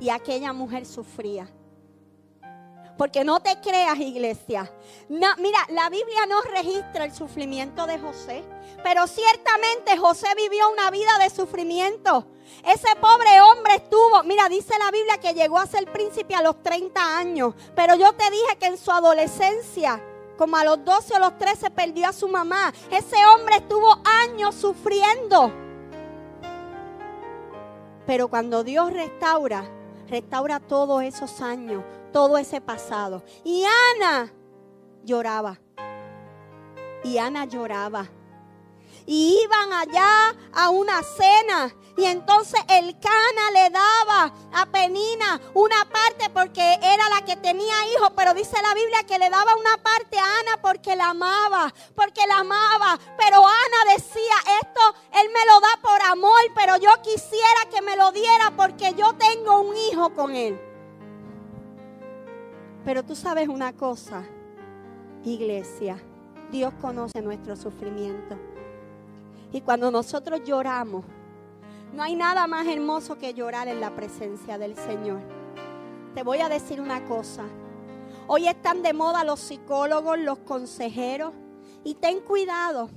B: Y aquella mujer sufría. Porque no te creas, iglesia. mira, la Biblia no registra el sufrimiento de José. Pero ciertamente José vivió una vida de sufrimiento. Ese pobre hombre estuvo, mira, dice la Biblia que llegó a ser príncipe a los 30 años. Pero yo te dije que en su adolescencia, como a los 12 o los 13, perdió a su mamá. Ese hombre estuvo años sufriendo. Pero cuando Dios restaura, restaura todos esos años, todo ese pasado. Y Ana lloraba. Y Ana lloraba. Y iban allá a una cena. Y entonces el Cana le daba a Penina una parte porque era la que tenía hijos. Pero dice la Biblia que le daba una parte a Ana porque la amaba. Porque la amaba. Pero Ana decía, esto él me lo da por amor. Pero yo quisiera que me lo diera porque yo tengo un hijo con él. Pero tú sabes una cosa, iglesia, Dios conoce nuestro sufrimiento. Y cuando nosotros lloramos, no hay nada más hermoso que llorar en la presencia del Señor. Te voy a decir una cosa. Hoy están de moda los psicólogos, los consejeros. Y ten cuidado.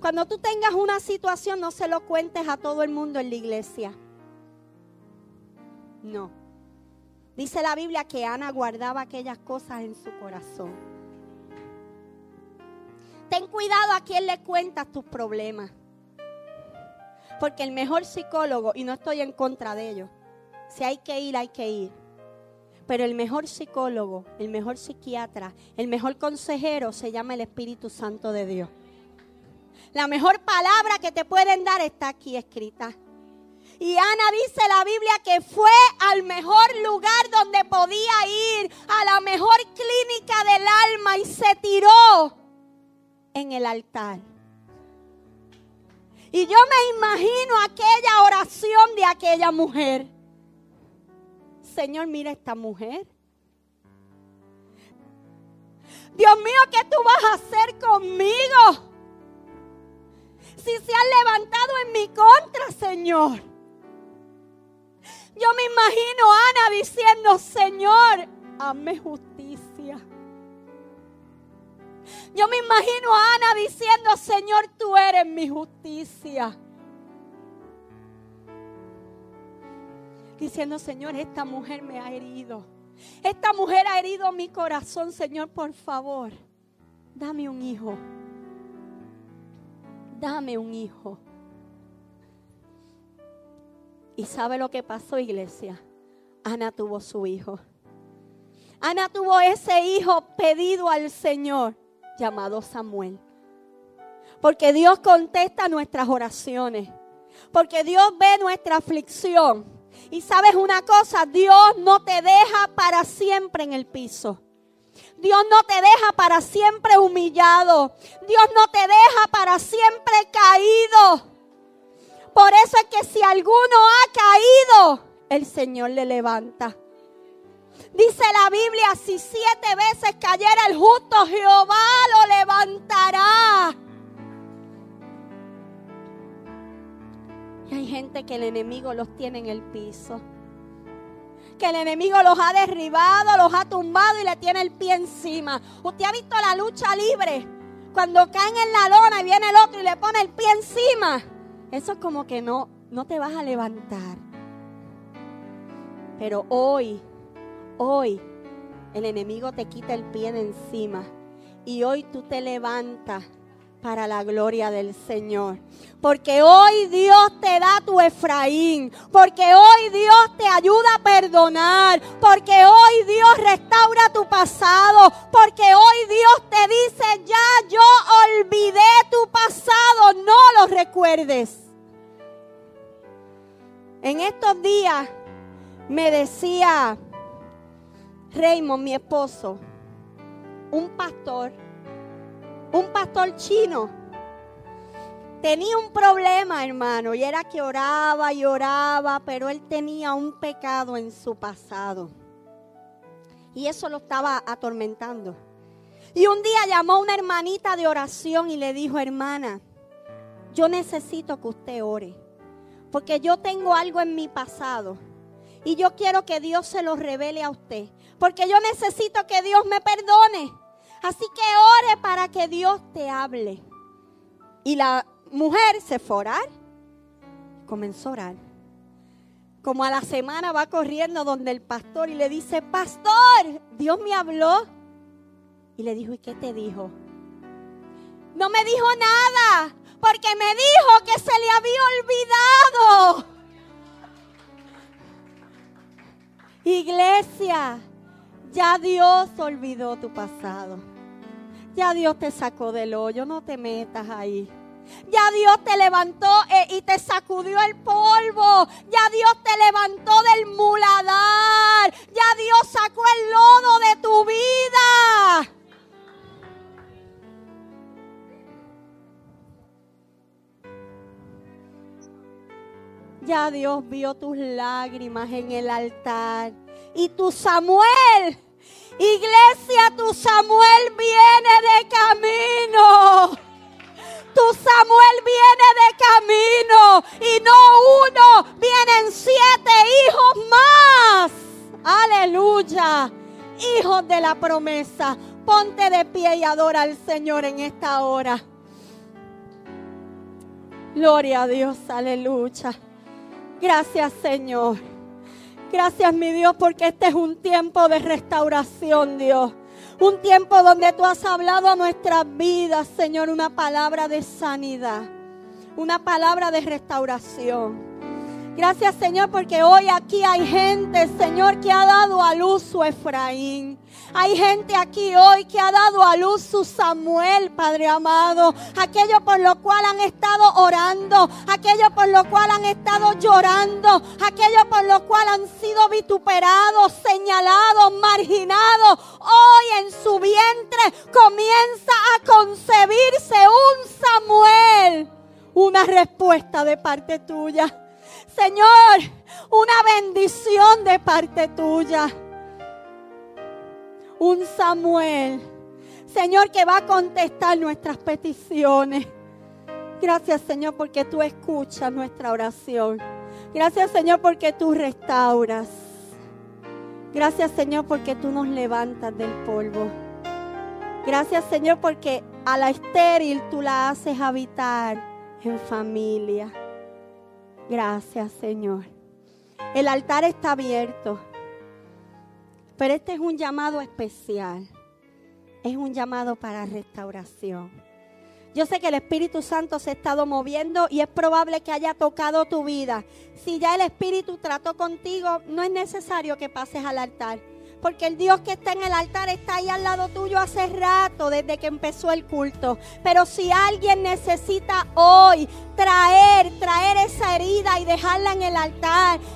B: Cuando tú tengas una situación, no se lo cuentes a todo el mundo en la iglesia. No. Dice la Biblia que Ana guardaba aquellas cosas en su corazón. Ten cuidado a quien le cuentas tus problemas. Porque el mejor psicólogo, y no estoy en contra de ello, si hay que ir, hay que ir. Pero el mejor psicólogo, el mejor psiquiatra, el mejor consejero se llama el Espíritu Santo de Dios. La mejor palabra que te pueden dar está aquí escrita. Y Ana dice la Biblia que fue al mejor lugar donde podía ir, a la mejor clínica del alma y se tiró en el altar. Y yo me imagino aquella oración de aquella mujer. Señor, mira esta mujer. Dios mío, ¿qué tú vas a hacer conmigo? Si se han levantado en mi contra, Señor. Yo me imagino a Ana diciendo, Señor, hazme justicia. Yo me imagino a Ana diciendo, Señor, tú eres mi justicia. Diciendo, Señor, esta mujer me ha herido. Esta mujer ha herido mi corazón, Señor, por favor. Dame un hijo. Dame un hijo. ¿Y sabe lo que pasó, iglesia? Ana tuvo su hijo. Ana tuvo ese hijo pedido al Señor llamado Samuel. Porque Dios contesta nuestras oraciones. Porque Dios ve nuestra aflicción. Y sabes una cosa, Dios no te deja para siempre en el piso. Dios no te deja para siempre humillado. Dios no te deja para siempre caído. Por eso es que si alguno ha caído, el Señor le levanta. Dice la Biblia, si siete veces cayera el justo, Jehová lo levantará. Y hay gente que el enemigo los tiene en el piso. Que el enemigo los ha derribado, los ha tumbado y le tiene el pie encima. Usted ha visto la lucha libre. Cuando caen en la lona y viene el otro y le pone el pie encima eso es como que no, no te vas a levantar. Pero hoy, hoy, el enemigo te quita el pie de encima. Y hoy tú te levantas para la gloria del Señor. Porque hoy Dios te da tu Efraín. Porque hoy Dios te ayuda a perdonar. Porque hoy Dios restaura tu pasado. Porque hoy Dios te dice, ya yo olvidé tu pasado. No lo recuerdes. En estos días me decía Raymond, mi esposo, un pastor, un pastor chino, tenía un problema, hermano, y era que oraba y oraba, pero él tenía un pecado en su pasado. Y eso lo estaba atormentando. Y un día llamó a una hermanita de oración y le dijo, hermana, yo necesito que usted ore porque yo tengo algo en mi pasado y yo quiero que Dios se lo revele a usted. Porque yo necesito que Dios me perdone. Así que ore para que Dios te hable. Y la mujer se fue a orar. Comenzó a orar. Como a la semana va corriendo donde el pastor y le dice, pastor, Dios me habló. Y le dijo, ¿y qué te dijo? No me dijo nada, porque me dijo que se le había olvidado. Iglesia, ya Dios olvidó tu pasado. Ya Dios te sacó del hoyo, no te metas ahí. Ya Dios te levantó eh, y te sacudió el polvo. Ya Dios te levantó del muladar. Ya Dios sacó el lodo de tu vida. Ya Dios vio tus lágrimas en el altar. Y tu Samuel, iglesia, tu Samuel viene de camino. Tu Samuel viene de camino. Y no uno, vienen siete hijos más. Aleluya. Hijos de la promesa. Ponte de pie y adora al Señor en esta hora. Gloria a Dios, aleluya. Gracias Señor. Gracias mi Dios porque este es un tiempo de restauración Dios. Un tiempo donde tú has hablado a nuestras vidas Señor una palabra de sanidad. Una palabra de restauración. Gracias Señor porque hoy aquí hay gente Señor que ha dado a luz su Efraín. Hay gente aquí hoy que ha dado a luz su Samuel, Padre amado. Aquello por lo cual han estado orando. Aquello por lo cual han estado llorando. Aquello por lo cual han sido vituperados, señalados, marginados. Hoy en su vientre comienza a concebirse un Samuel. Una respuesta de parte tuya. Señor, una bendición de parte tuya un Samuel, Señor, que va a contestar nuestras peticiones. Gracias, Señor, porque tú escuchas nuestra oración. Gracias, Señor, porque tú restauras. Gracias, Señor, porque tú nos levantas del polvo. Gracias, Señor, porque a la estéril tú la haces habitar en familia. Gracias, Señor. El altar está abierto. Pero este es un llamado especial. Es un llamado para restauración. Yo sé que el Espíritu Santo se ha estado moviendo y es probable que haya tocado tu vida. Si ya el Espíritu trató contigo, no es necesario que pases al altar. Porque el Dios que está en el altar está ahí al lado tuyo hace rato, desde que empezó el culto. Pero si alguien necesita hoy traer, traer esa herida y dejarla en el altar